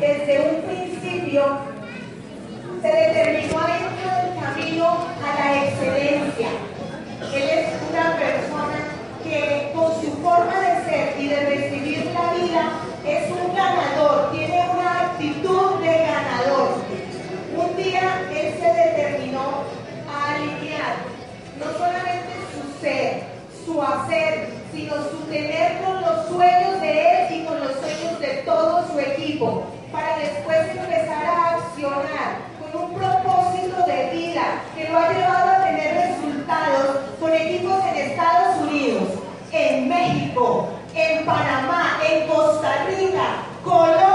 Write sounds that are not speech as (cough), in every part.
desde un principio se determinó dentro del camino a la excelencia. Él es una persona que con su forma de ser y de recibir la vida es un ganador, tiene una actitud de ganador. Un día él se determinó a alinear no solamente su ser, su hacer, sino su tener con los sueños de él y con los sueños de todo su equipo, después empezar a accionar con un propósito de vida que lo ha llevado a tener resultados con equipos en Estados Unidos, en México, en Panamá, en Costa Rica, Colombia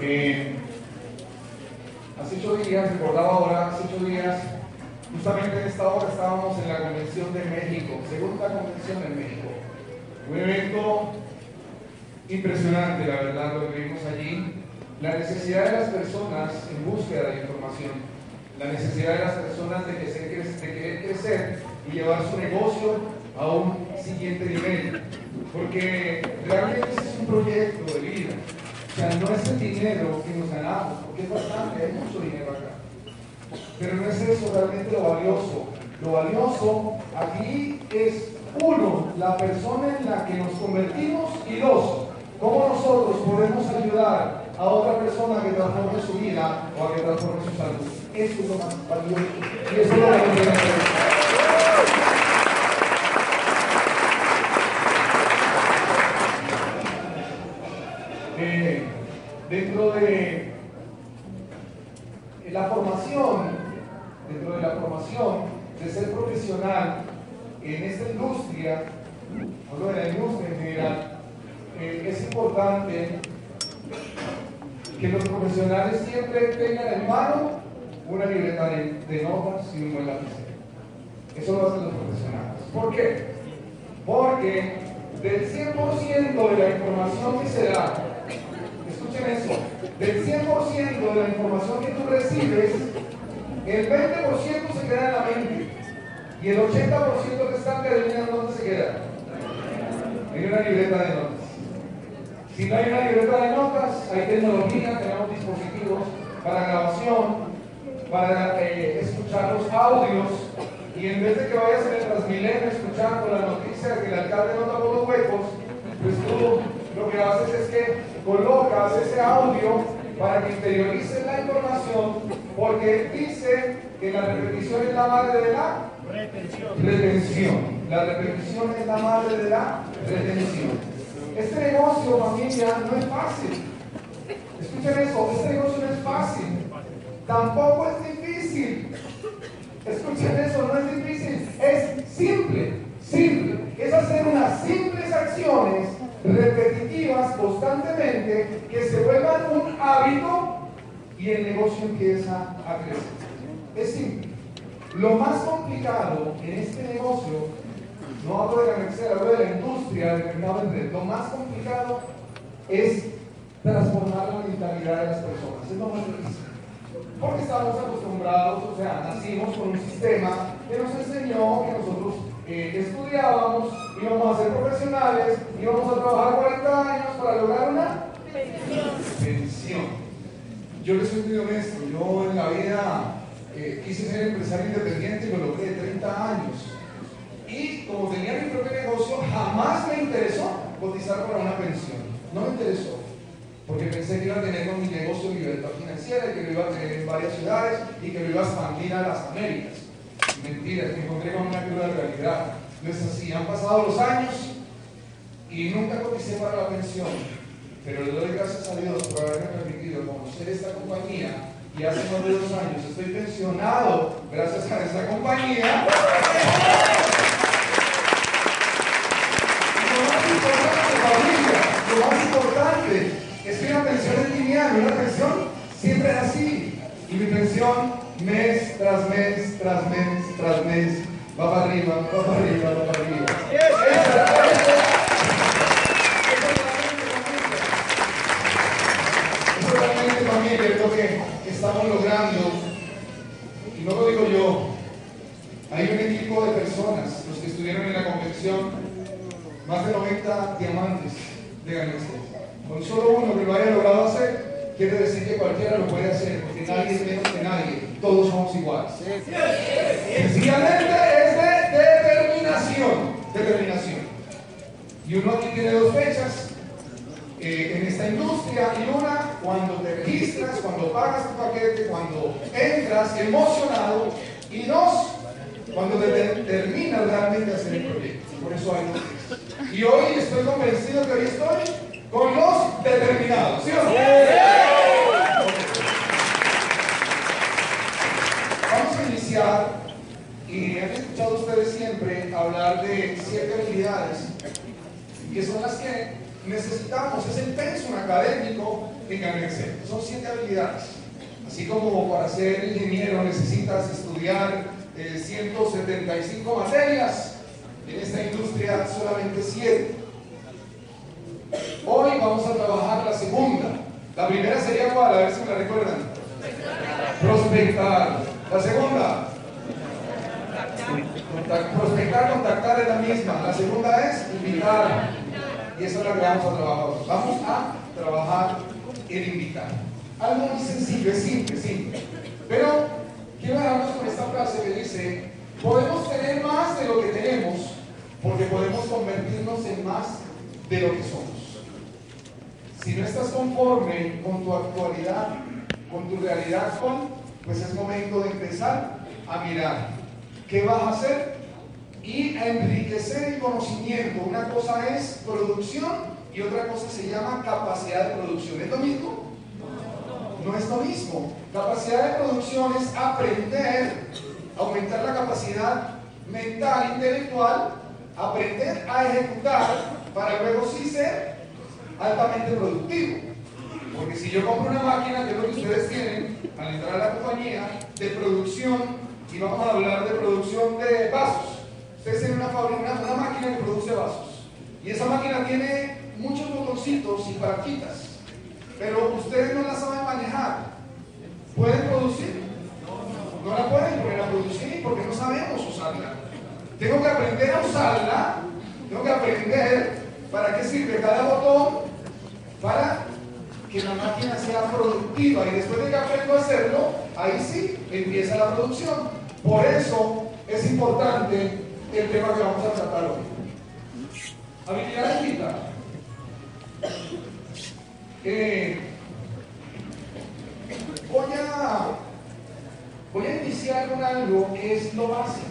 eh, hace ocho días, recordaba ahora, hace ocho días, justamente en esta hora estábamos en la Convención de México, segunda convención en México. Un evento impresionante, la verdad, lo que vimos allí. La necesidad de las personas en búsqueda de información, la necesidad de las personas de, de querer crecer y llevar su negocio a un siguiente nivel. Porque realmente ese es un proyecto de vida. O sea, no es el dinero que nos ganamos, porque es bastante, hay mucho dinero acá. Pero no es eso realmente lo valioso. Lo valioso aquí es, uno, la persona en la que nos convertimos y dos, cómo nosotros podemos ayudar a otra persona que transforme su vida o a que transforme su salud. Eso es lo más valioso. Y eso es lo que nos debe hacer. Eh, dentro de la formación, dentro de la formación de ser profesional en esta industria, hablo de la industria en general, eh, es importante que los profesionales siempre tengan en mano una libreta de, de notas y un buen lapicero. Eso lo hacen los profesionales. ¿Por qué? Porque del 100% de la información que se da, escuchen eso, del 100% de la información que tú recibes, el 20% se queda en la mente y el 80% restante adivina dónde se queda. En una libreta de notas. Si no hay una libreta de notas, hay tecnología, tenemos dispositivos para grabación, para eh, escuchar los audios y en vez de que vayas en el Transmilenio escuchando la noticia que el alcalde no tapó los huecos, pues tú lo que haces es que colocas ese audio para que interiorices la información porque dice que la repetición es la madre de la retención. La repetición es la madre de la retención. Este negocio, familia, no es fácil. Escuchen eso, este negocio no es fácil. Tampoco es difícil. Escuchen eso, no es difícil, es simple, simple. Es hacer unas simples acciones repetitivas constantemente que se vuelvan un hábito y el negocio empieza a crecer. Es simple. Lo más complicado en este negocio, no hablo de la universidad, hablo de la industria del mercado de lo más complicado es transformar la mentalidad de las personas. Es lo más difícil. Porque estamos acostumbrados, o sea, nacimos con un sistema que nos enseñó que nosotros eh, estudiábamos, íbamos a ser profesionales, íbamos a trabajar 40 años para lograr una pensión. Yo les soy honesto, yo en la vida eh, quise ser empresario independiente y lo logré de 30 años. Y como tenía mi propio negocio, jamás me interesó cotizar para una pensión. No me interesó. Porque pensé que iba a tener con mi negocio libertad financiera y que lo iba a tener en varias ciudades y que lo iba a expandir a las Américas. Mentira, me encontré con una cruda realidad. No es así, han pasado los años y nunca coticé para la pensión. Pero le doy gracias a Dios por haberme permitido conocer esta compañía y hace más de dos años estoy pensionado gracias a esta compañía. lo más importante es que una pensión es lineal, una pensión siempre es así. Y mi pensión mes tras mes, tras mes, tras mes, va para arriba, va para arriba, va para arriba. Es realmente familia, es lo que estamos logrando, y no lo digo yo, hay un equipo de personas, los que estuvieron en la convención, más de 90 diamantes de ganancia. Con solo uno que lo haya logrado hacer, quiere decir que cualquiera lo puede hacer, porque nadie es menos que nadie, todos somos iguales. Sencillamente es de determinación. Y uno aquí tiene dos fechas, eh, en esta industria y una cuando te registras, cuando pagas tu paquete, cuando entras emocionado y dos, cuando te terminas realmente de hacer el proyecto. Por eso hay dos. Y hoy estoy convencido que hoy estoy con los determinados. ¿Sí o no? Vamos a iniciar y han escuchado ustedes siempre hablar de siete habilidades que son las que necesitamos, es el pensum académico en Excel. Son siete habilidades. Así como para ser ingeniero necesitas estudiar 175 eh, materias, en esta industria solamente 7. Hoy vamos a trabajar la segunda. La primera sería cuál, a ver si me la recuerdan. Prospectar. La segunda. Prospectar, contactar es la misma. La segunda es invitar. Y eso es lo que vamos a trabajar. Vamos a trabajar el invitar. Algo muy sencillo, es simple, simple. Pero quiero dejarnos con esta frase que dice, podemos tener más de lo que tenemos porque podemos convertirnos en más de lo que somos. Si no estás conforme con tu actualidad, con tu realidad con, pues es momento de empezar a mirar qué vas a hacer y a enriquecer el conocimiento. Una cosa es producción y otra cosa se llama capacidad de producción. ¿Es lo mismo? No es lo mismo. Capacidad de producción es aprender, aumentar la capacidad mental, intelectual, aprender a ejecutar para luego sí ser altamente productivo. Porque si yo compro una máquina, que es lo que ustedes tienen al entrar a la compañía, de producción, y vamos a hablar de producción de vasos, Ustedes tienen una, fábrica, una máquina que produce vasos. Y esa máquina tiene muchos botoncitos y paraquitas. Pero ustedes no la saben manejar. ¿Pueden producir? No la pueden poner a producir porque no sabemos usarla. Tengo que aprender a usarla. Tengo que aprender para qué sirve cada botón. Para que la máquina sea productiva. Y después de que aprendo a hacerlo, ahí sí empieza la producción. Por eso es importante el tema que vamos a tratar hoy. Habilidad de Eh, voy a Voy a iniciar con algo que es lo básico.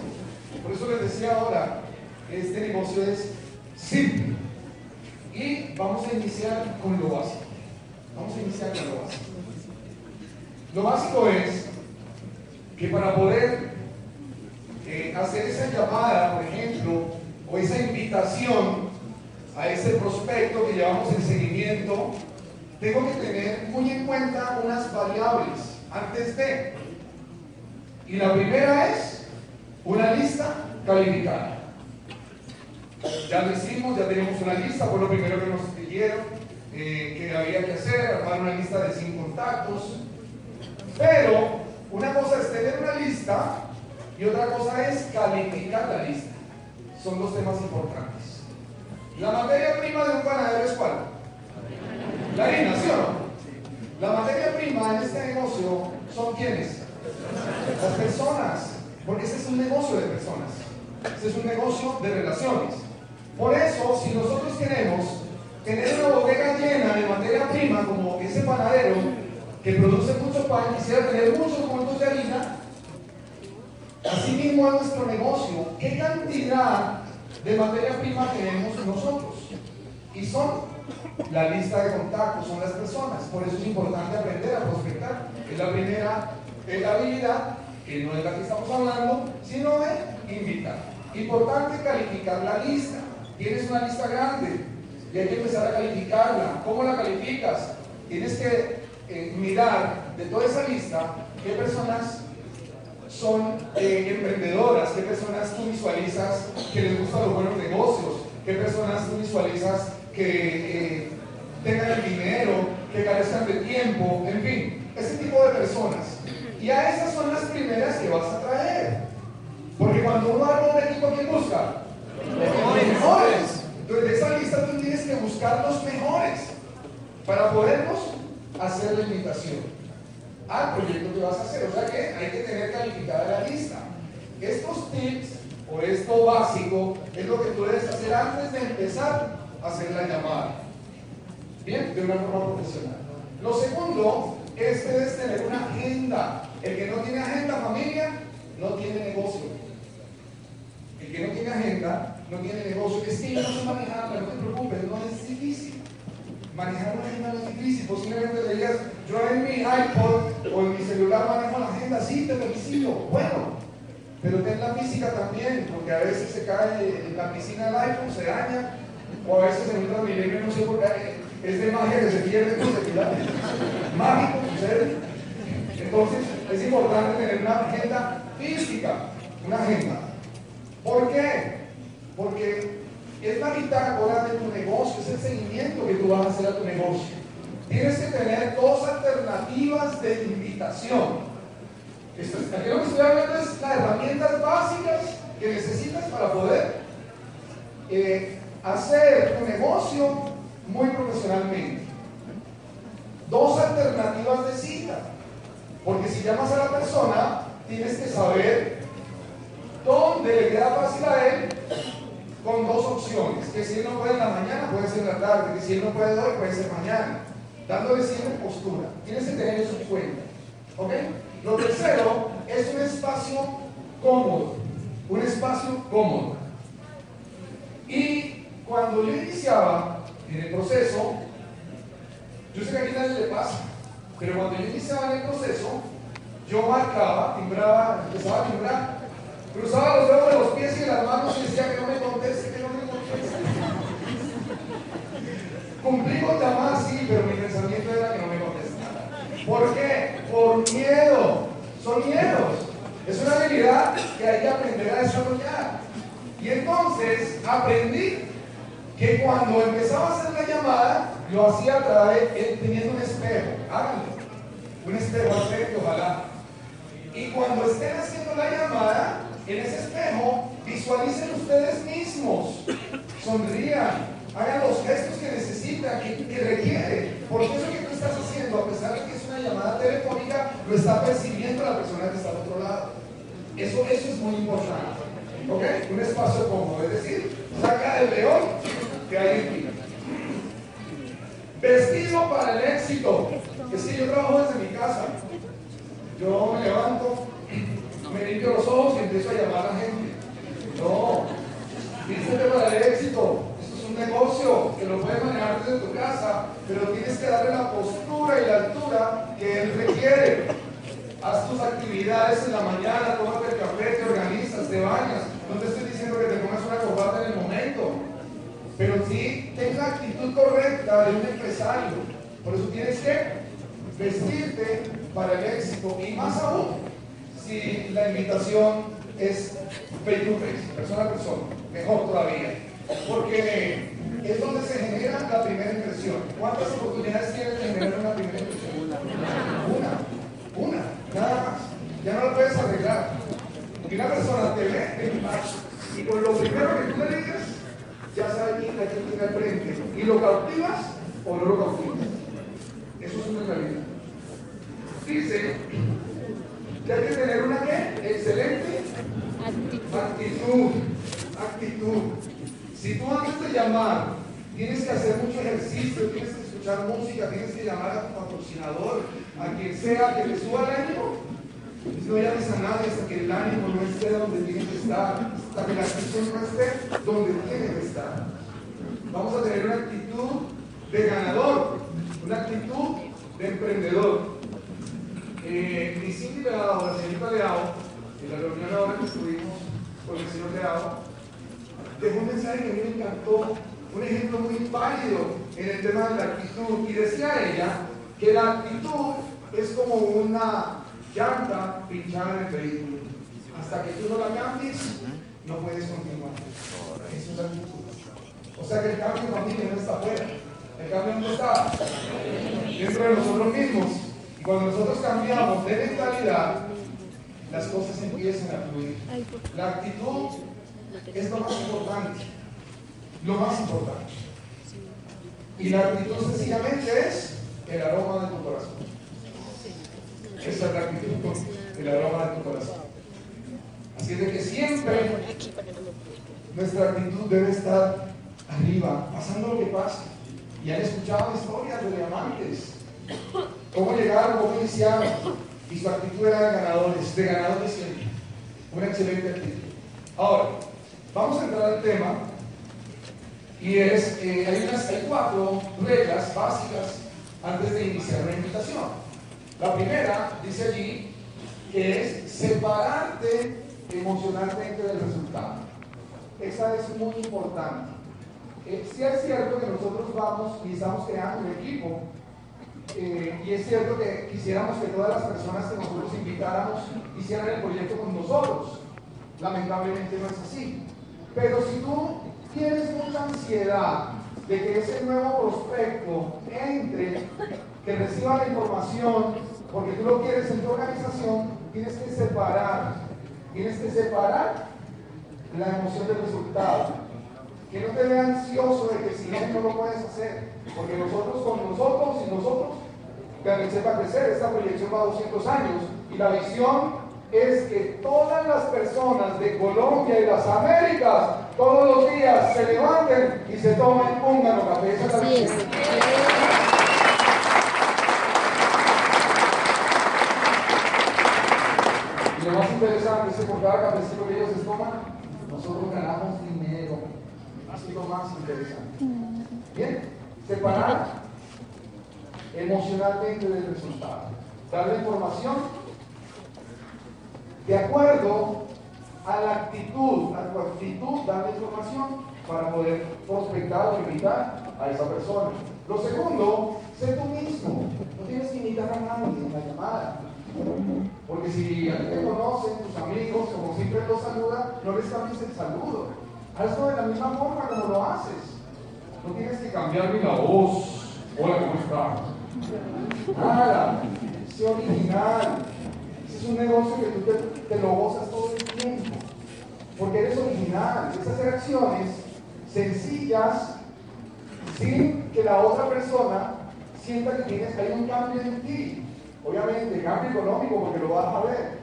Por eso les decía ahora, este negocio es simple. Y vamos a iniciar con lo básico. Vamos a iniciar con lo básico. Lo básico es que para poder hacer esa llamada, por ejemplo, o esa invitación a ese prospecto que llevamos en seguimiento, tengo que tener muy en cuenta unas variables antes de. Y la primera es una lista calificada. Ya lo hicimos, ya tenemos una lista, fue lo primero que nos dijeron eh, que había que hacer, armar una lista de 100 contactos. Pero una cosa es tener una lista y otra cosa es calificar la lista. Son dos temas importantes. La materia prima de un panadero es cuál? La harina, ¿sí o no? La materia prima en este negocio son quiénes? Las personas. Porque ese es un negocio de personas. Ese es un negocio de relaciones. Por eso, si nosotros queremos tener una bodega llena de materia prima como ese panadero que produce mucho pan, quisiera tener muchos puntos de harina, así mismo es nuestro negocio. ¿Qué cantidad de materia prima tenemos nosotros? Y son la lista de contactos, son las personas. Por eso es importante aprender a prospectar. Es la primera habilidad, que no es la que estamos hablando, sino de invitar. Importante calificar la lista. Tienes una lista grande y hay que empezar a calificarla. ¿Cómo la calificas? Tienes que eh, mirar de toda esa lista qué personas son eh, emprendedoras, qué personas tú visualizas que les gustan los buenos negocios, qué personas tú visualizas que eh, tengan el dinero, que carezcan de tiempo, en fin, ese tipo de personas. Y a esas son las primeras que vas a traer. Porque cuando uno arma un equipo, ¿quién busca? Los mejores. Entonces, de esa lista tú tienes que buscar los mejores para podernos hacer la invitación al proyecto que vas a hacer. O sea que hay que tener calificada la lista. Estos tips o esto básico es lo que tú debes hacer antes de empezar a hacer la llamada. Bien, de una forma profesional. Lo segundo es que debes tener una agenda. El que no tiene agenda, familia, no tiene negocio. El que no tiene agenda, no tiene negocio. Es que yo no sé no te preocupes, no es difícil. Manejar una agenda es difícil. Posiblemente dirías, yo en mi iPod o en mi celular manejo la agenda, sí, te felicito. Bueno, pero ten la física también, porque a veces se cae en la piscina del iPhone, se daña, o a veces en un transmilenio, no sé por qué, es de magia que se pierde, se queda. (laughs) Mágico, sucede. Entonces, es importante tener una agenda física, una agenda. ¿Por qué? Porque es la bitácora de tu negocio, es el seguimiento que tú vas a hacer a tu negocio. Tienes que tener dos alternativas de invitación. Aquí lo que estoy hablando es las herramientas básicas que necesitas para poder eh, hacer tu negocio muy profesionalmente. Dos alternativas de cita. Porque si llamas a la persona, tienes que saber dónde le queda fácil a él con dos opciones. Que si él no puede en la mañana, puede ser en la tarde. Que si él no puede hoy, puede ser mañana. Dándole siempre postura. Tienes que tener eso en cuenta. ¿Ok? Lo tercero es un espacio cómodo. Un espacio cómodo. Y cuando yo iniciaba en el proceso, yo sé que aquí nadie le pasa, pero cuando yo iniciaba en el proceso, yo marcaba, timbraba, empezaba a timbrar, cruzaba los dedos de los pies y de las manos y decía que no me conteste, que no me conteste. Cumplí con llamar, sí, pero mi pensamiento era que no me contestara. ¿Por qué? Por miedo. Son miedos. Es una habilidad que hay que aprender a desarrollar. Y entonces aprendí que cuando empezaba a hacer la llamada, lo hacía a través, teniendo un espejo. Háganlo. Un espejo al frente, ojalá. Y cuando estén haciendo la llamada, en ese espejo, visualicen ustedes mismos. Sonrían. Hagan los gestos que necesitan, que, que requiere. Porque eso que tú estás haciendo, a pesar de que es una llamada telefónica, lo está percibiendo la persona que está al otro lado. Eso, eso es muy importante. ¿Ok? Un espacio cómodo. Es decir, saca el león que hay en ti. Vestido para el éxito. Que yo trabajo desde mi casa. Yo me levanto, me limpio los ojos y empiezo a llamar a la gente. No, vístete para el éxito. Esto es un negocio que lo puedes manejar desde tu casa, pero tienes que darle la postura y la altura que él requiere. Haz tus actividades en la mañana, tómate el café, te organizas, te bañas. No te estoy diciendo que te pongas una corbata en el momento, pero sí ten la actitud correcta de un empresario. Por eso tienes que vestirte para el éxito y más aún si la invitación es face to face, persona a persona, mejor todavía, porque es donde se genera la primera impresión. ¿Cuántas oportunidades tienes de generar una primera impresión? Una, una, nada más. Ya no la puedes arreglar. Y una persona te ve y con lo primero que tú le digas, ya sabe quién la tiene al frente. Y lo cautivas o no lo cautivas. Eso es una realidad. Dice que hay que tener una ¿qué? excelente actitud. Actitud. Si tú antes de llamar tienes que hacer mucho ejercicio, tienes que escuchar música, tienes que llamar a tu patrocinador, a quien sea que te suba el ánimo, no llames a nadie hasta que el ánimo no esté donde tiene que estar, hasta que la actitud no esté donde tiene que estar. Vamos a tener una actitud de ganador, una actitud de emprendedor. Eh, mi síndica, la señorita Leao, en la reunión ahora que estuvimos con el señor Leao, dejó un mensaje que a mí me encantó, un ejemplo muy válido en el tema de la actitud. Y decía ella que la actitud es como una llanta pinchada en el vehículo. Hasta que tú no la cambies, no puedes continuar. Eso es la actitud. O sea que el cambio también no está afuera. El cambio no está dentro de nosotros mismos. Cuando nosotros cambiamos de mentalidad, las cosas empiezan a fluir. La actitud es lo más importante. Lo más importante. Y la actitud sencillamente es el aroma de tu corazón. Esa es la actitud, el aroma de tu corazón. Así de que siempre nuestra actitud debe estar arriba, pasando lo que pase. Y han escuchado historias de diamantes, y su actitud era de ganadores, de ganadores siempre. Una excelente actitud. Ahora, vamos a entrar al tema, y es, eh, hay, unas, cuatro reglas básicas antes de iniciar una invitación. La primera dice allí que es separarte emocionalmente del resultado. Esa es muy importante. Eh, sí es cierto que nosotros vamos y estamos creando un equipo eh, y es cierto que quisiéramos que todas las personas que nosotros invitáramos hicieran el proyecto con nosotros. Lamentablemente no es así. Pero si tú tienes mucha ansiedad de que ese nuevo prospecto entre, que reciba la información, porque tú lo quieres en tu organización, tienes que separar, tienes que separar la emoción del resultado. Que no te vea ansioso de que si no, no lo puedes hacer. Porque nosotros con nosotros y nosotros, que sepa crecer, esta proyección va a 200 años. Y la visión es que todas las personas de Colombia y las Américas todos los días se levanten y se tomen un café. Esa es la visión. Y lo más interesante es que por cada cafecito que ellos se toman, nosotros ganamos dinero. Así lo más interesante. Bien, separar emocionalmente del resultado. Darle información de acuerdo a la actitud, a tu actitud, darle información para poder prospectar o invitar a esa persona. Lo segundo, sé tú mismo. No tienes que invitar a nadie en la llamada. Porque si a ti te conocen, tus amigos, como siempre los saluda, no les cambies el saludo. Hazlo de la misma forma como lo haces. No tienes que cambiar ni la voz. Hola, ¿cómo estás? Nada. Sé original. Ese es un negocio que tú te, lo gozas todo el tiempo. Porque eres original. Esas reacciones sencillas, sin que la otra persona sienta que tienes que hay un cambio en ti. Obviamente, cambio económico porque lo vas a ver.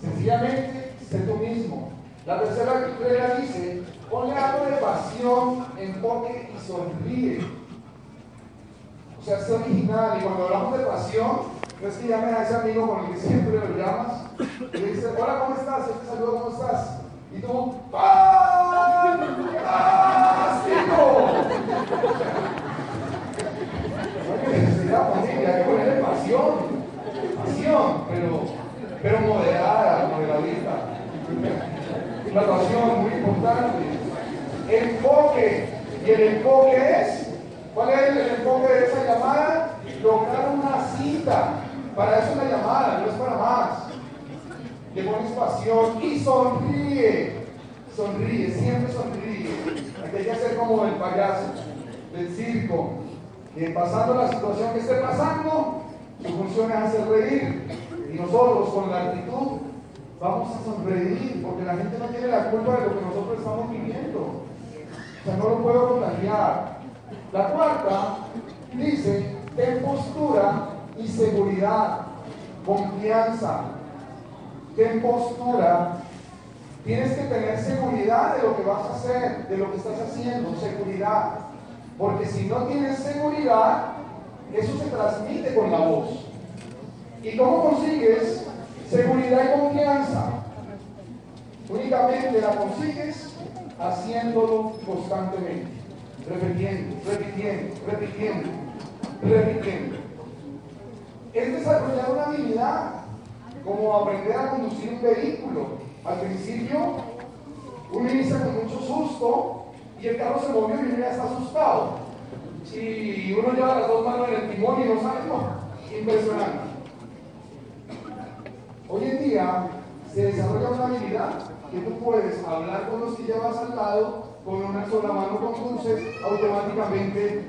Sencillamente, sé tú mismo. La tercera regla dice, ponle algo de pasión, enfoque y sonríe. O sea, sé original. Y cuando hablamos de pasión, no es que llames a ese amigo con el que siempre lo llamas Y le dice, hola, ¿cómo estás? Yo te saludo, ¿cómo estás? Y tú, ¡fantástico! la familia, que ponerle pasión, pasión, pero, pero moderada, moderadita. La pasión, muy importante. Enfoque, y el enfoque es, ¿cuál es el enfoque de esa llamada? Lograr una cita. Para eso es la llamada, no es para más. Le pones pasión y sonríe. Sonríe, siempre sonríe. Hay que hacer como el payaso del circo. Que pasando la situación que esté pasando, su función es hacer reír. Y nosotros con la actitud vamos a sonreír porque la gente no tiene la culpa de lo que nosotros estamos viviendo. O sea, no lo puedo contagiar. La cuarta dice, ten postura y seguridad, confianza. Ten postura. Tienes que tener seguridad de lo que vas a hacer, de lo que estás haciendo, seguridad. Porque si no tienes seguridad, eso se transmite con la voz. ¿Y cómo consigues seguridad y confianza? Únicamente la consigues haciéndolo constantemente, repitiendo, repitiendo, repitiendo, repitiendo. Es desarrollar una habilidad como aprender a conducir un vehículo. Al principio, uno inicia con mucho susto y el carro se movió y uno ya está asustado. Y uno lleva las dos manos en el timón y no sabe, no, impresionante. Hoy en día se desarrolla una habilidad que tú puedes hablar con los que llevas al lado, con una sola mano conduces, automáticamente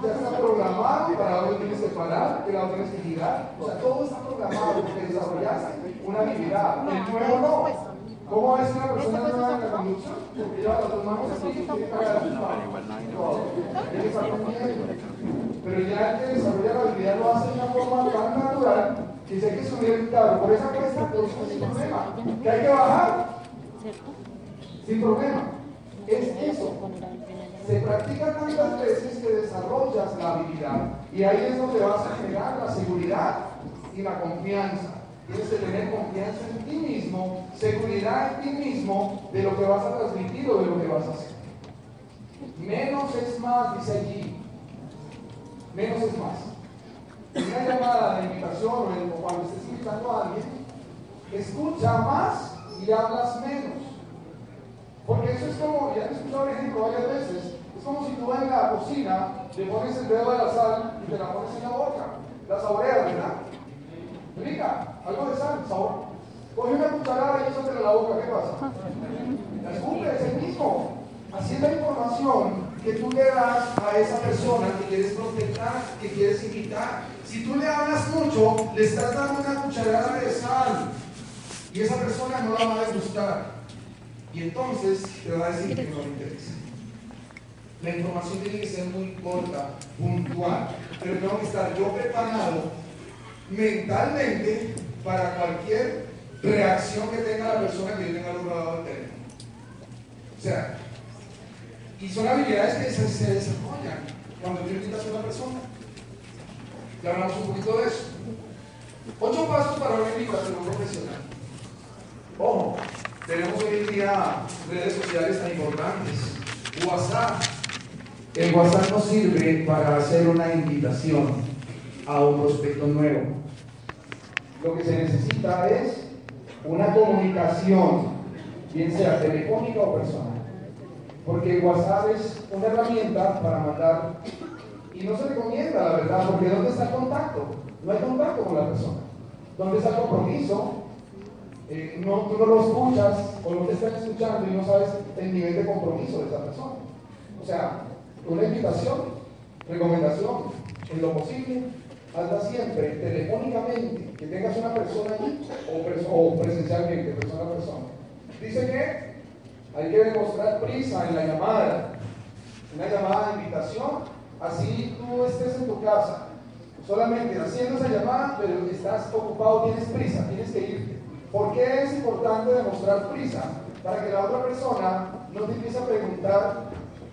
ya está programado para dónde tienes que parar, que lado tienes que girar. O sea, todo está programado porque desarrollaste una habilidad. El nuevo no. ¿Cómo es una persona nueva en la conducción? Porque lleva las dos manos así y tiene que pagar Pero ya el que desarrolla la habilidad lo hace de una forma tan natural si hay que subir el carro por esa cuesta, pues sin problema. Que hay que bajar, sin problema. Es eso. Se practica tantas veces que desarrollas la habilidad y ahí es donde vas a generar la seguridad y la confianza. Tienes que tener confianza en ti mismo, seguridad en ti mismo de lo que vas a transmitir o de lo que vas a hacer. Menos es más, dice allí. Menos es más. Una llamada de invitación o cuando estés invitando a alguien, escucha más y hablas menos. Porque eso es como, ya he escuchado el ejemplo varias veces, es como si tú en la cocina le pones el dedo de la sal y te la pones en la boca. La saboreas, ¿verdad? Rica, algo de sal, sabor. Coge una cucharada y échate la boca, ¿qué pasa? La escupe, es el mismo. Así es la información que tú le das a esa persona que quieres proteger, que quieres invitar. Si tú le hablas mucho, le estás dando una cucharada de sal y esa persona no la va a degustar. Y entonces te va a decir que no le interesa. La información tiene que ser muy corta, puntual, pero tengo que estar yo preparado mentalmente para cualquier reacción que tenga la persona que yo tenga del teléfono. O sea, y son habilidades que se, se desarrollan cuando tú invitas a una persona. Hablamos un poquito de eso. Ocho pasos para una invitación profesional. Ojo, tenemos hoy en día redes sociales tan importantes. WhatsApp. El WhatsApp nos sirve para hacer una invitación a un prospecto nuevo. Lo que se necesita es una comunicación, bien sea telefónica o personal. Porque WhatsApp es una herramienta para mandar, y no se recomienda, la verdad, porque ¿dónde está el contacto? No hay contacto con la persona. ¿Dónde está el compromiso? Eh, no, tú no lo escuchas o no te están escuchando y no sabes el nivel de compromiso de esa persona. O sea, una invitación, recomendación, en lo posible, hazla siempre telefónicamente, que tengas una persona allí o, presencialmente, persona a persona. Dice que hay que demostrar prisa en la llamada, una llamada de invitación, así tú estés en tu casa, solamente haciendo esa llamada, pero estás ocupado, tienes prisa, tienes que irte. ¿Por qué es importante demostrar prisa? Para que la otra persona no te empiece a preguntar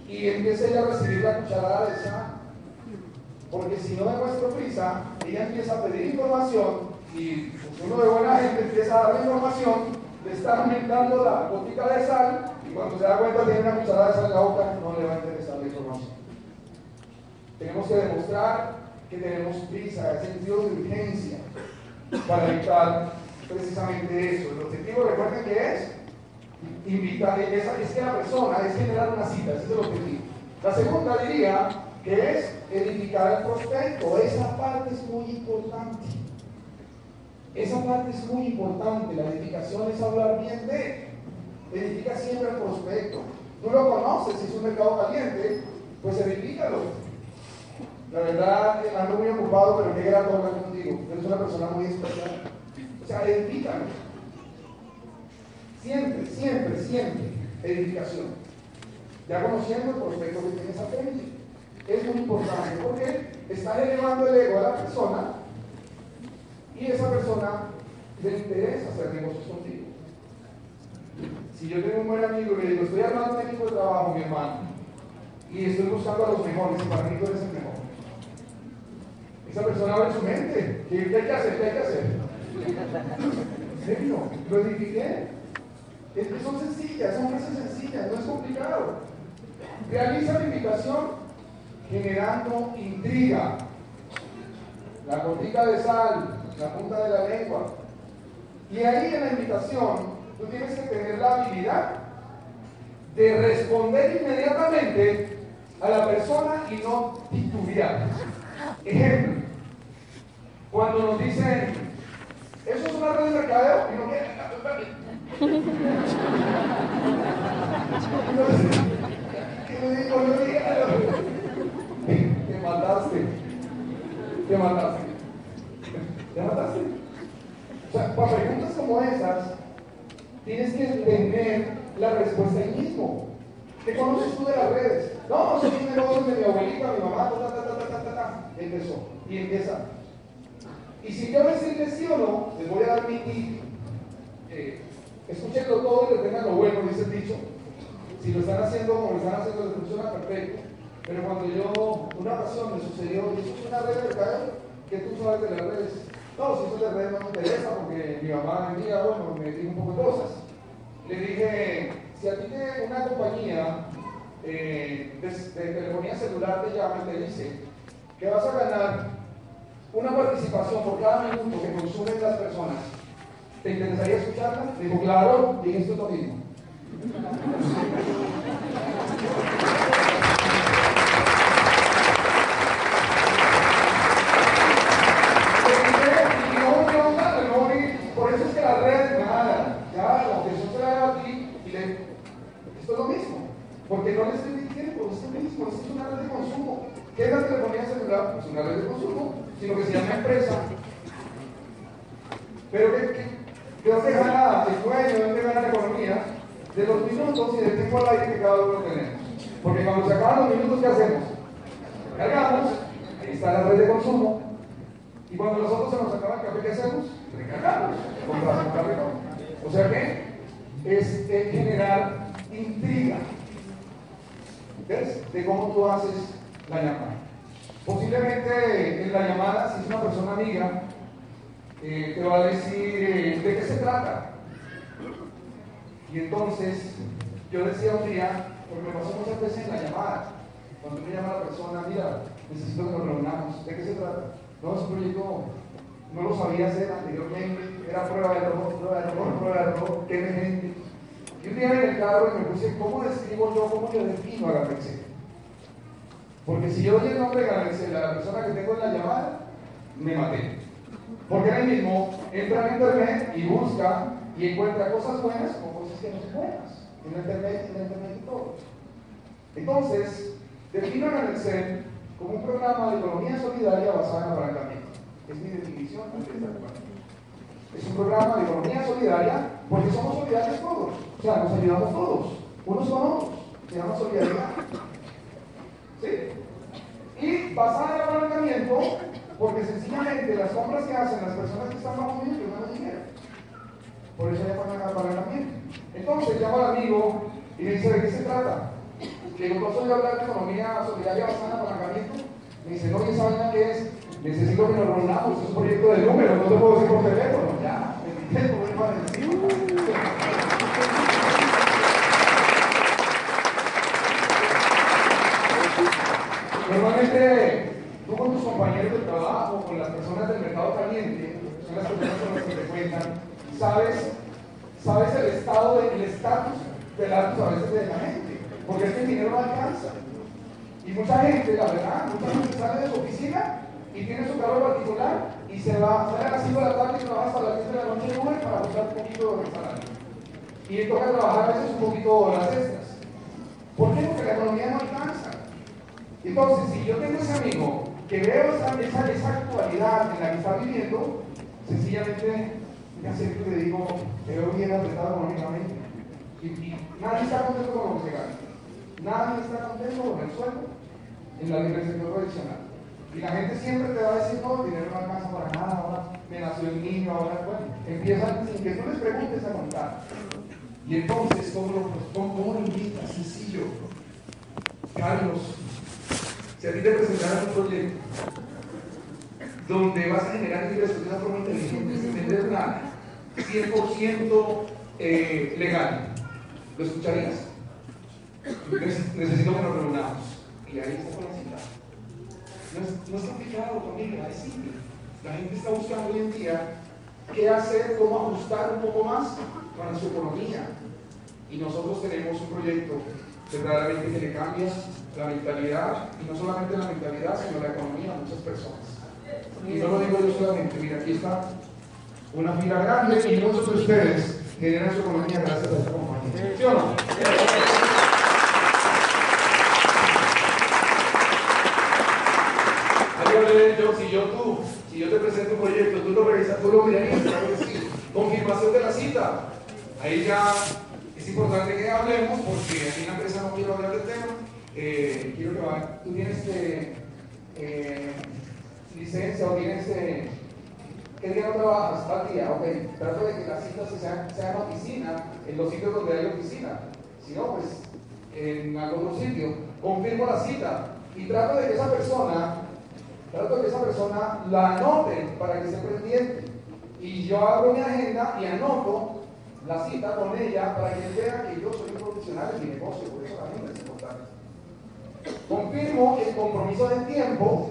y empiece ella a recibir la cucharada de esa porque si no demuestro prisa, ella empieza a pedir información y uno de buena gente empieza a dar información, le está aumentando la gotica de sal y cuando se da cuenta tiene una cucharada de sal en la boca, no le va a interesar. Tenemos que demostrar que tenemos prisa, sentido de urgencia para evitar precisamente eso. El objetivo, recuerden que es invitar, es, es que la persona es generar una cita, ese es el objetivo. La segunda diría que es edificar el prospecto. Esa parte es muy importante. Esa parte es muy importante. La edificación es hablar bien de. Edifica siempre el prospecto. Tú lo conoces, si es un mercado caliente, pues edifícalo. La verdad, ando muy ocupado, pero grato hablar contigo. Eres una persona muy especial. O sea, edifícalo. Siempre, siempre, siempre, edificación. Ya conociendo el prospecto que tienes frente. Es muy importante porque está elevando el ego a la persona y esa persona le interesa hacer negocios contigo. Si yo tengo un buen amigo y le digo, estoy armando un equipo de trabajo, mi hermano, y estoy buscando a los mejores, y para mí tú eres el mejor. Esa persona abre su mente. ¿Qué, hay que hacer? ¿Qué hay que hacer? ¿En serio? Lo edifiqué. Es que son sencillas, son frases sencillas, no es complicado. Realiza la invitación generando intriga. La gotica de sal, la punta de la lengua. Y ahí en la invitación, tú tienes que tener la habilidad de responder inmediatamente a la persona y no titubear. Ejemplo, cuando nos dicen, eso es una red de mercadeo y no quieren. Te mataste. Te mataste. Te mataste. O sea, para preguntas como esas, tienes que tener la respuesta ahí mismo. ¿Qué conoces tú de las redes? No, soy un negocio de mi abuelita, mi mamá, ta, ta, ta, ta, ta, Empezó. Y empieza. Y si yo decirle sí o no, les voy a dar mi. Eh, todo y tengan lo bueno, dice el dicho. Si lo están haciendo como lo están haciendo, les funciona perfecto. Pero cuando yo, una ocasión me sucedió, y eso es una red de mercado, que tú sabes de las redes. No, si eso de redes no me interesa porque mi mamá me diga, bueno, me dijo un poco de cosas. Le dije, si a ti te, una compañía eh, de, de, telefonía celular te llama y te dice que vas a ganar una participación por cada minuto que consumen las personas, ¿te interesaría escucharla? Digo, claro, y esto es lo mismo. Por eso es que la red, nada, ya la que se y le. Esto es lo mismo. Porque no le estoy diciendo, es lo mismo, es una red de consumo. ¿Qué es la telefonía celular? Es una red de consumo, sino que se llama empresa. Pero ¿qué, qué, ¿de dónde gana el dueño, de dónde gana la economía? De los minutos y del tiempo al aire que cada uno tenemos. Porque cuando se acaban los minutos, ¿qué hacemos? Cargamos, ahí está la red de consumo. Y cuando nosotros se nos acaba el café, ¿qué hacemos? Recargamos, compramos un café. O sea que es eh, generar intriga. ¿Ves? De cómo tú haces la llamada. Posiblemente en la llamada, si es una persona amiga, eh, te va a decir eh, de qué se trata. Y entonces, yo decía un día, porque me pasó muchas veces en la llamada, cuando me llama la persona, mira, necesito que nos reunamos, ¿de qué se trata? No, es un proyecto, no lo sabía hacer anteriormente, era prueba de error, prueba de error, prueba de error, qué gente. Y un día en el carro y me puse, ¿cómo describo yo, cómo yo defino a la persona? Porque si yo doy el nombre de la persona que tengo en la llamada, me maté. Porque ahí mismo entra en internet y busca y encuentra cosas buenas como cosas que no son buenas. En internet, en internet y todo. Entonces, defino a Excel como un programa de economía solidaria basado en apalancamiento. Es mi definición Es un programa de economía solidaria porque somos solidarios todos. O sea, nos ayudamos todos, unos con otros. Se llama solidaridad. Y basada en el apalancamiento, porque sencillamente las compras que hacen las personas que están bajo mí ganan dinero. Por eso pagan apalancamiento. Entonces llamo al amigo y me dice, ¿de qué se trata? Que yo soy hablar de economía solidaria basada en apalancamiento. Me dice, no, ¿y esa vaina qué es? necesito que nos reunamos, es un proyecto de números, no te puedo decir por teléfono, ya, me Normalmente, tú con tus compañeros de trabajo, con las personas del mercado caliente, son las personas con las que te cuentan, sabes, sabes el estado, el estatus del alto a veces de la gente, porque es que el dinero no alcanza. Y mucha gente, la verdad, mucha gente sale de su oficina y tiene su carro particular y se va, sale a las 5 de la tarde y trabaja hasta las 10 de la noche en Uber para buscar un poquito de salario. Y le toca trabajar a veces un poquito de horas extras. ¿Por qué? Porque la economía no alcanza. Entonces, si yo tengo ese amigo que veo esa, esa, actualidad en la que está viviendo, sencillamente me acerco y le digo, te veo bien apretado económicamente. Y, y nadie está contento con lo que se gana. Nadie está contento con el sueldo en la libre tradicional. Y la gente siempre te va a decir, no, el dinero no alcanza para nada, ahora me nació el niño, ahora, bueno, empiezan sin que tú les preguntes a contar. Y entonces, ¿cómo lo, cómo lo invitas? Sencillo. Carlos, si a ti te presentaran un proyecto donde vas a generar ingresos de una forma inteligente, sin vender nada, 100% eh, legal, ¿lo escucharías? Necesito que nos reunamos. Y ahí está con la cita. No es, no es familia, es simple. La gente está buscando hoy en día qué hacer, cómo ajustar un poco más para su economía. Y nosotros tenemos un proyecto verdaderamente que le cambia la mentalidad, y no solamente la mentalidad, sino la economía a muchas personas. Y no lo digo yo solamente, mira, aquí está una fila grande y muchos de ustedes generan su economía gracias a esta compañía. ¿Sí o no? yo, si yo tú, si yo te presento un proyecto, tú lo revisas, tú lo mirarías, sí. confirmación de la cita. Ahí ya es importante que hablemos porque aquí en la empresa no quiero hablar del tema. Eh, quiero que tú tienes que, eh, licencia o tienes eh, ¿qué día no trabajas? Tal día, ok. Trato de que las citas sean, sean oficina, en los sitios donde hay oficina. Si no, pues en algún otro sitio. Confirmo la cita y trato de que esa persona Trato que esa persona la anote para que esté pendiente. Y yo hago mi agenda y anoto la cita con ella para que vea que yo soy un profesional en mi negocio, por eso agenda es importante. Confirmo el compromiso del tiempo.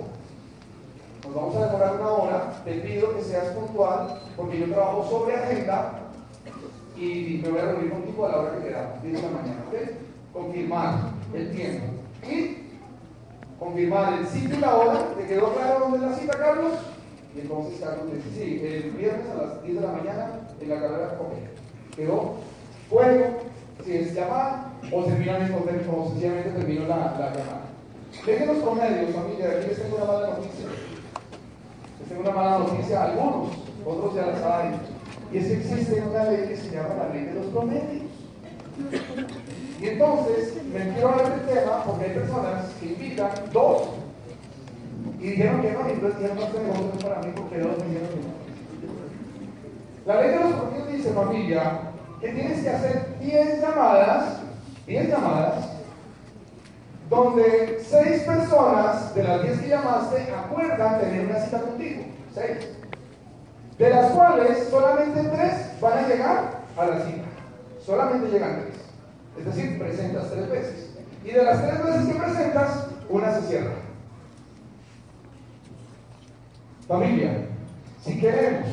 Nos vamos a demorar una hora. Te pido que seas puntual porque yo trabajo sobre agenda y me voy a reunir contigo a la hora que queramos, 10 de la mañana. ¿ok? Confirmar el tiempo. Y confirmar el sitio y la hora, ¿te quedó claro dónde es la cita, Carlos? Y entonces Carlos dice, sí, el viernes a las 10 de la mañana en la carrera ok. Quedó fuego, si es llamada, o terminan o sencillamente terminó la, la llamada. Dejen los promedios, familia, aquí les tengo una mala noticia. Les tengo una mala noticia a algunos, otros ya la saben. Y es que existe una ley que se llama la ley de los promedios. Y entonces me quiero hablar del tema porque hay personas que invitan dos y dijeron que no, y entonces dijeron no, este negocio para mí porque dos me dijeron que no. La ley de los promedios dice, familia, que tienes que hacer 10 llamadas, 10 llamadas, donde 6 personas de las 10 que llamaste acuerdan tener una cita contigo. 6. De las cuales solamente 3 van a llegar a la cita. Solamente llegan 3. Es decir, presentas tres veces. Y de las tres veces que presentas, una se cierra. Familia, si queremos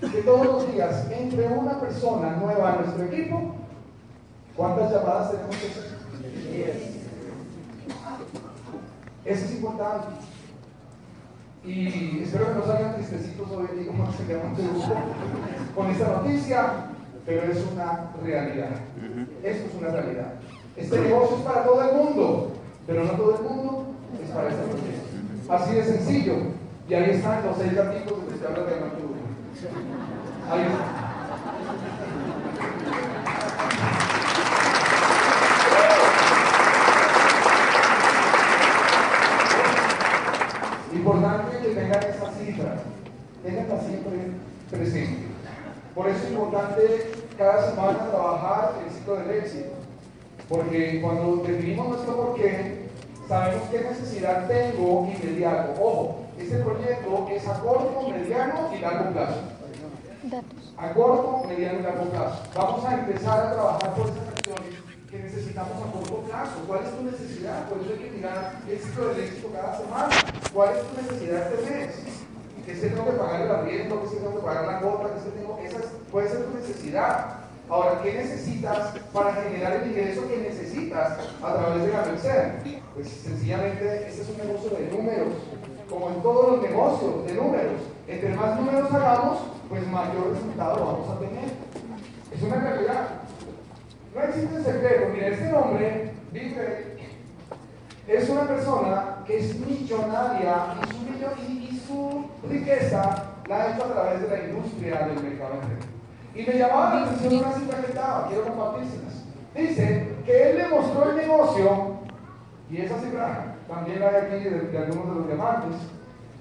que todos los días entre una persona nueva a nuestro equipo, ¿cuántas llamadas tenemos que hacer? Eso es importante. Y espero que no salgan tristecitos hoy como se llaman con esta noticia, pero es una realidad. Esto es una realidad. Este negocio es para todo el mundo, pero no todo el mundo es para este proyecto. Así de sencillo. Y ahí están los seis artículos que se habla de Arturo. Está. Importante que tengan esa cifra, tenganla siempre presente. Por eso es importante cada semana trabajar el ciclo del éxito. Porque cuando definimos nuestro porqué, sabemos qué necesidad tengo inmediato. Ojo, Este proyecto es a corto, mediano y largo plazo. A corto, mediano y largo plazo. Vamos a empezar a trabajar por esas acciones que necesitamos a corto plazo. ¿Cuál es tu necesidad? Por eso hay que mirar el ciclo del éxito cada semana. ¿Cuál es tu necesidad este mes? ¿Qué que tengo que pagar el arriendo? ¿Qué que tengo que pagar la cuota? ¿Qué que tengo? Esa puede ser tu necesidad. Ahora, ¿qué necesitas para generar el ingreso que necesitas a través de la Merced? Pues sencillamente, este es un negocio de números, como en todos los negocios, de números. Entre más números hagamos, pues mayor resultado vamos a tener. Es una realidad. No existe secreto. Mira, este hombre vive, es una persona que es millonaria y su, riqueza la ha hecho a través de la industria del mercado. Y me llamaba la atención una cita que estaba, quiero compartírselas. Dice que él le mostró el negocio, y esa cifra también hay aquí de, algunos de los diamantes.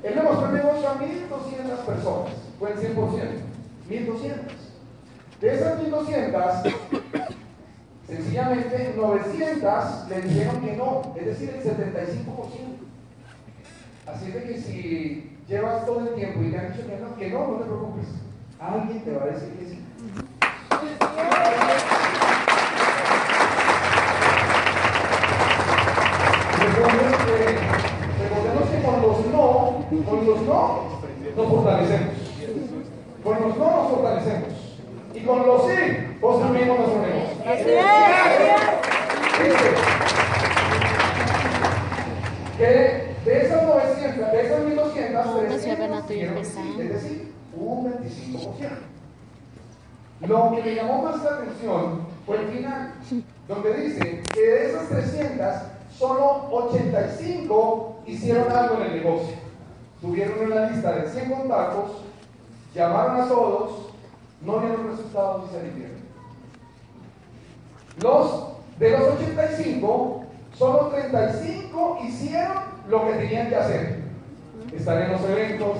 Él le mostró el negocio a 1.200 personas, fue el 100%, 1.200. De esas 1.200, sencillamente 900 le dijeron que no, es decir, el 75%. Así de que si llevas todo el tiempo y te han dicho que no, que no, no te preocupes. Alguien te va a decir que sí. Recordemos que con los no, con los no, nos fortalecemos. Con los no nos fortalecemos. Y con los sí, construimos nuestro negocio. Así Que de esas 900, de esas 1200, 300 es decir, un 25%. Lo que me llamó más la atención fue el final, donde dice que de esas 300, solo 85 hicieron algo en el negocio. Tuvieron una lista de 100 contactos, llamaron a todos, no dieron resultados y se rindieron. Los de los 85, solo 35 hicieron lo que tenían que hacer. Estar en los eventos,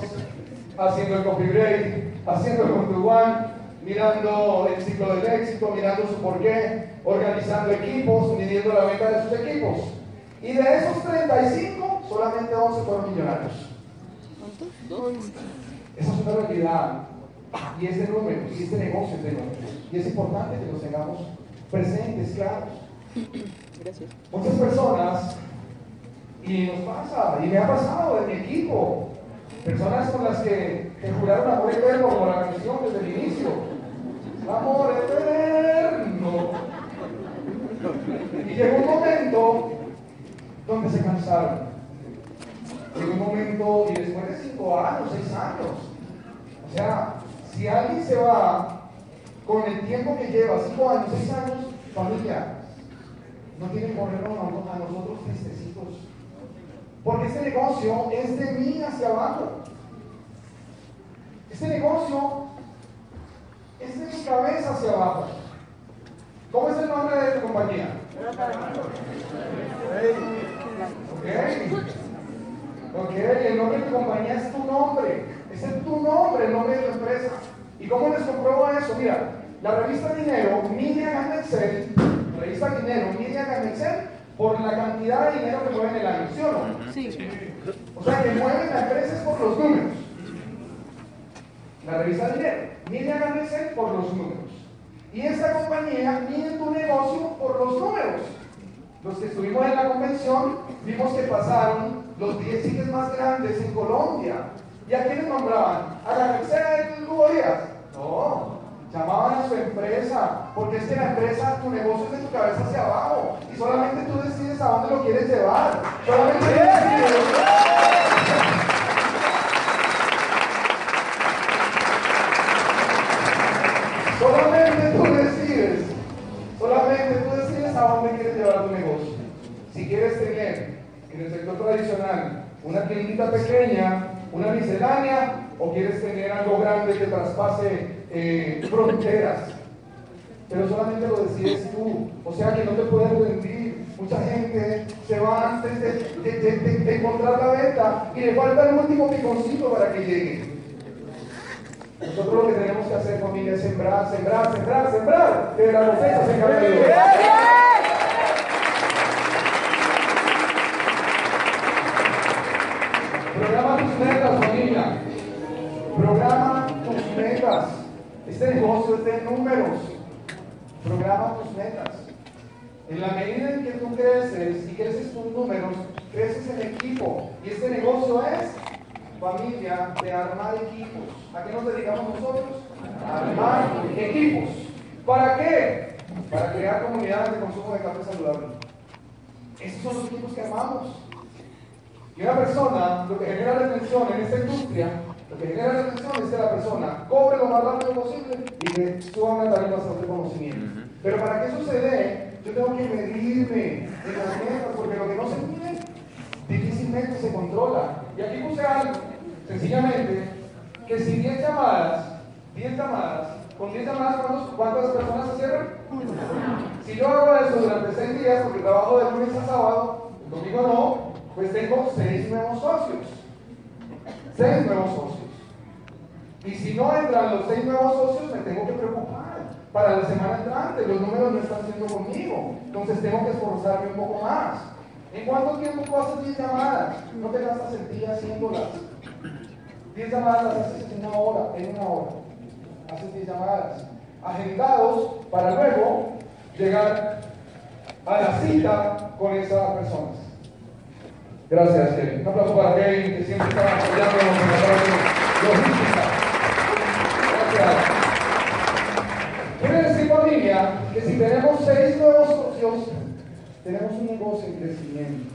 haciendo el copy break, haciendo el one mirando el ciclo del éxito, mirando su porqué, organizando equipos, midiendo la venta de sus equipos. Y de esos 35, solamente 11 fueron millonarios. Esa es una realidad. Y es de números, y este negocio es de números. Y es importante que los tengamos presentes, claros. Gracias. Muchas personas, y nos pasa, y me ha pasado de mi equipo, personas con las que, que juraron amor eterno como la canción desde el inicio, amor eterno. Y llegó un momento donde se cansaron. Llegó un momento, y después de cinco años, seis años. O sea, si alguien se va con el tiempo que lleva, cinco años, seis años, familia, no tiene que ponernos a nosotros tristecitos. Porque este negocio es de mí hacia abajo. Este negocio es de mi cabeza hacia abajo. ¿Cómo es el nombre de tu compañía? Ok. Ok, el nombre de tu compañía es tu nombre. Es tu nombre, el nombre de tu empresa. ¿Y cómo les comprueba eso? Mira, la revista Dinero mide a Excel, la revista Dinero mide a Excel por la cantidad de dinero que mueven el año, ¿sí o no? Sí. O sea, que mueven la empresa por los números. La revista Dinero mide a por los números. Y esta compañía mide tu negocio por los números. Los que estuvimos en la convención vimos que pasaron los 10 sitios más grandes en Colombia. ¿Y a quiénes nombraban? ¿A la tercera de Hugo Díaz? No, llamaban a su empresa, porque es que la empresa, tu negocio es de tu cabeza hacia abajo, y solamente tú decides a dónde lo quieres llevar. Solamente tú decides. de, encontrar la venta y le falta el último piconcito para que llegue. Nosotros lo que tenemos que hacer, familia, es sembrar, sembrar, sembrar, sembrar. Desde la ofensas se encarga Programa tus metas, familia. Programa tus metas. Este negocio es de números. Programa tus metas. En la medida en que tú creces y creces tus números, creces en equipo. Y este negocio es familia de armar equipos. ¿A qué nos dedicamos nosotros? A armar equipos. ¿Para qué? Para crear comunidades de consumo de café saludable. Esos son los equipos que armamos. Y una persona, lo que genera retención en esta industria, lo que genera retención es que la persona cobre lo más rápido posible y que suba una tarifa de conocimiento. Pero para que eso se dé, yo tengo que medirme en las metas, porque lo que no se controla. Y aquí puse algo, sencillamente, que si 10 llamadas, 10 llamadas, con 10 llamadas, ¿cuántas personas se cierran? Si yo hago eso durante 6 días, porque trabajo de lunes a sábado, el domingo no, pues tengo 6 nuevos socios. 6 nuevos socios. Y si no entran los 6 nuevos socios, me tengo que preocupar para la semana entrante. Los números no están siendo conmigo. Entonces tengo que esforzarme un poco más. ¿En cuánto tiempo tú haces 10 llamadas? No te gastas el día haciéndolas. 10 llamadas las haces en una hora, en una hora. Haces 10 llamadas. Agendados para luego llegar a la cita con esas personas. Gracias, Kevin. Un aplauso para Kevin, que siempre está apoyándonos en la parte logística. Gracias. Quiere decir, familia, que si tenemos seis nuevos tenemos un negocio en crecimiento.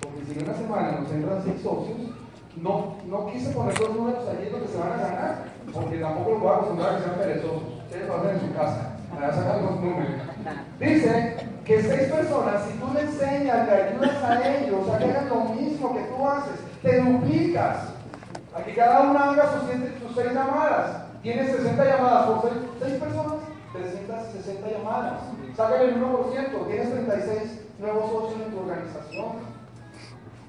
Porque si en una semana nos entran seis socios, no, no quise poner los números allí donde se van a ganar, porque tampoco los voy a acostumbrar a que sean perezosos. Ustedes lo hacen en su casa, para sacar los números. Dice que seis personas, si tú le enseñas, le ayudas a ellos a que hagan lo mismo que tú haces, te duplicas. A que cada una haga sus, sus seis llamadas. Tienes 60 llamadas por seis personas, 360 llamadas. Sácale el 1%, tienes 36 nuevos socios en tu organización.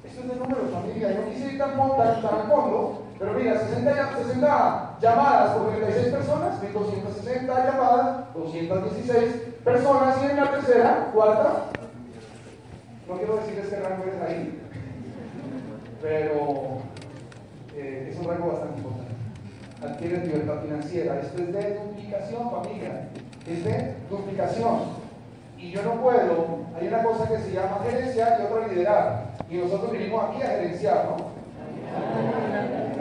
Esto es de números, familia. Yo quise ir tan, tan, tan fondo, pero mira, 60, 60 llamadas por 36 personas, 1260 llamadas, 216 personas, y en la tercera, cuarta, no quiero decirles que rango es ahí, pero eh, es un rango bastante importante. Adquiere libertad financiera. Esto es de duplicación, familia. Es de duplicación. Y yo no puedo, hay una cosa que se llama gerenciar y otra liderar. Y nosotros vinimos aquí a gerenciar, ¿no?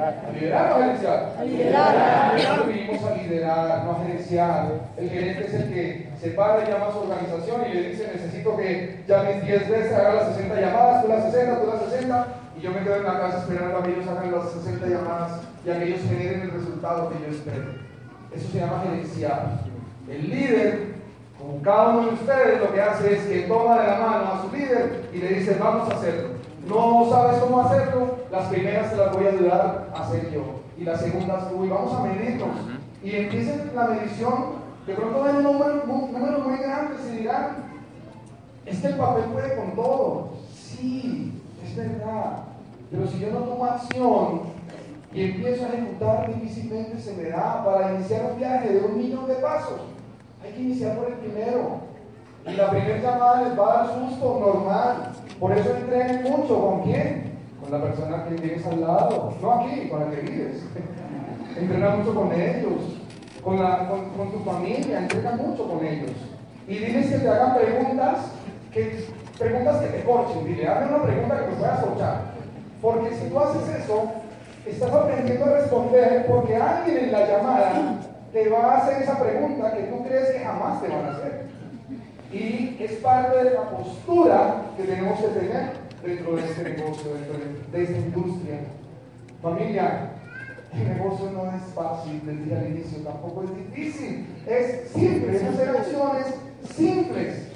¿A liderar o a gerenciar? A liderar. Nosotros vinimos a liderar, no a gerenciar. El gerente es el que se para y llama a su organización y le dice, necesito que llames 10 veces, haga las 60 llamadas, tú las 60, tú las 60, y yo me quedo en la casa esperando a que ellos hagan las 60 llamadas y a que ellos generen el resultado que yo espero. Eso se llama gerenciar. El líder, como cada uno de ustedes, lo que hace es que toma de la mano a su líder y le dice, vamos a hacerlo. No sabes cómo hacerlo, las primeras te las voy a ayudar a hacer yo. Y las segundas tú, y vamos a medirnos. Y empiecen la medición, de pronto ven un número, números muy grandes y dirán, es que el papel puede con todo. Sí, es verdad. Pero si yo no tomo acción y empiezo a ejecutar, difícilmente se me da para iniciar un viaje de un millón de pasos. Hay que iniciar por el primero. Y la primera llamada les va a dar susto, normal. Por eso entrenen mucho. ¿Con quién? Con la persona que tienes al lado. No aquí, con la que vives. (laughs) Entrena mucho con ellos. Con, la, con, tu familia, entrena mucho con ellos. Y diles que te hagan preguntas que, preguntas que te corchen. Dile, hazme una pregunta que te pueda escuchar. Porque si tú haces eso, estás aprendiendo a responder porque alguien en la llamada te va a hacer esa pregunta que tú crees que jamás te van a hacer. Y es parte de la postura que tenemos que tener dentro de este negocio, dentro de, esta industria. Familia, el negocio no es fácil desde el inicio, tampoco es difícil. Es simple, es hacer acciones simples,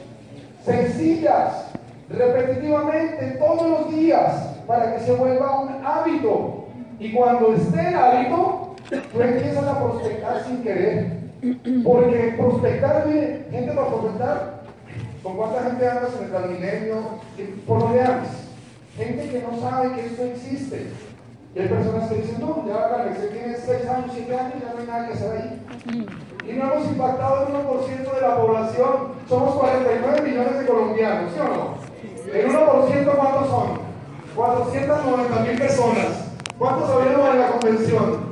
sencillas, repetitivamente, todos los días, para que se vuelva un hábito. Y cuando esté el hábito, tú empiezas a prospectar sin querer. Porque prospectar, gente para prospectar, ¿Con cuánta gente andas en el Transmilenio? ¿Por dónde andas? Gente que no sabe que esto existe. Y hay personas que dicen, no, ya la se tiene 6 años, 7 años, ya no hay nada que hacer ahí. Y no hemos impactado el 1% de la población. Somos 49 millones de colombianos, ¿sí o no? El 1% ¿cuántos son? 490 mil personas. ¿Cuántos habíamos en la convención?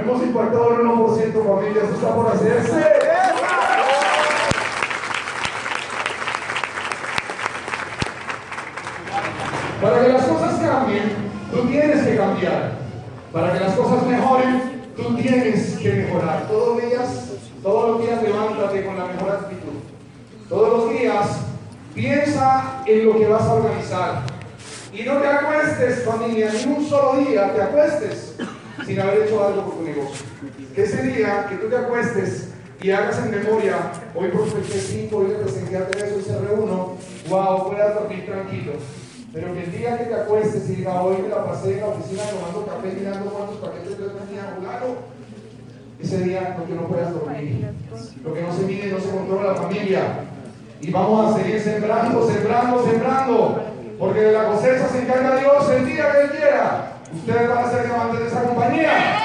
Hemos impactado el 1% familia, eso está por hacerse. Para que las cosas cambien, tú tienes que cambiar. Para que las cosas mejoren, tú tienes que mejorar. Todos los días, todos los días levántate con la mejor actitud. Todos los días piensa en lo que vas a organizar. Y no te acuestes, familia, ni un solo día te acuestes sin haber hecho algo por. Que ese día que tú te acuestes y hagas en memoria, hoy prospecté 5, hoy le presenté a 3, hoy cerré uno, wow, puedas dormir tranquilo. Pero que el día que te acuestes y diga, hoy me la pasé en la oficina tomando café mirando cuántos paquetes yo tenía claro, ese día lo que no puedas dormir, lo que no se mide no se controla la familia. Y vamos a seguir sembrando, sembrando, sembrando, porque de la cosecha se encarga Dios el día que Él quiera. Ustedes van a ser diamantes de esa compañía.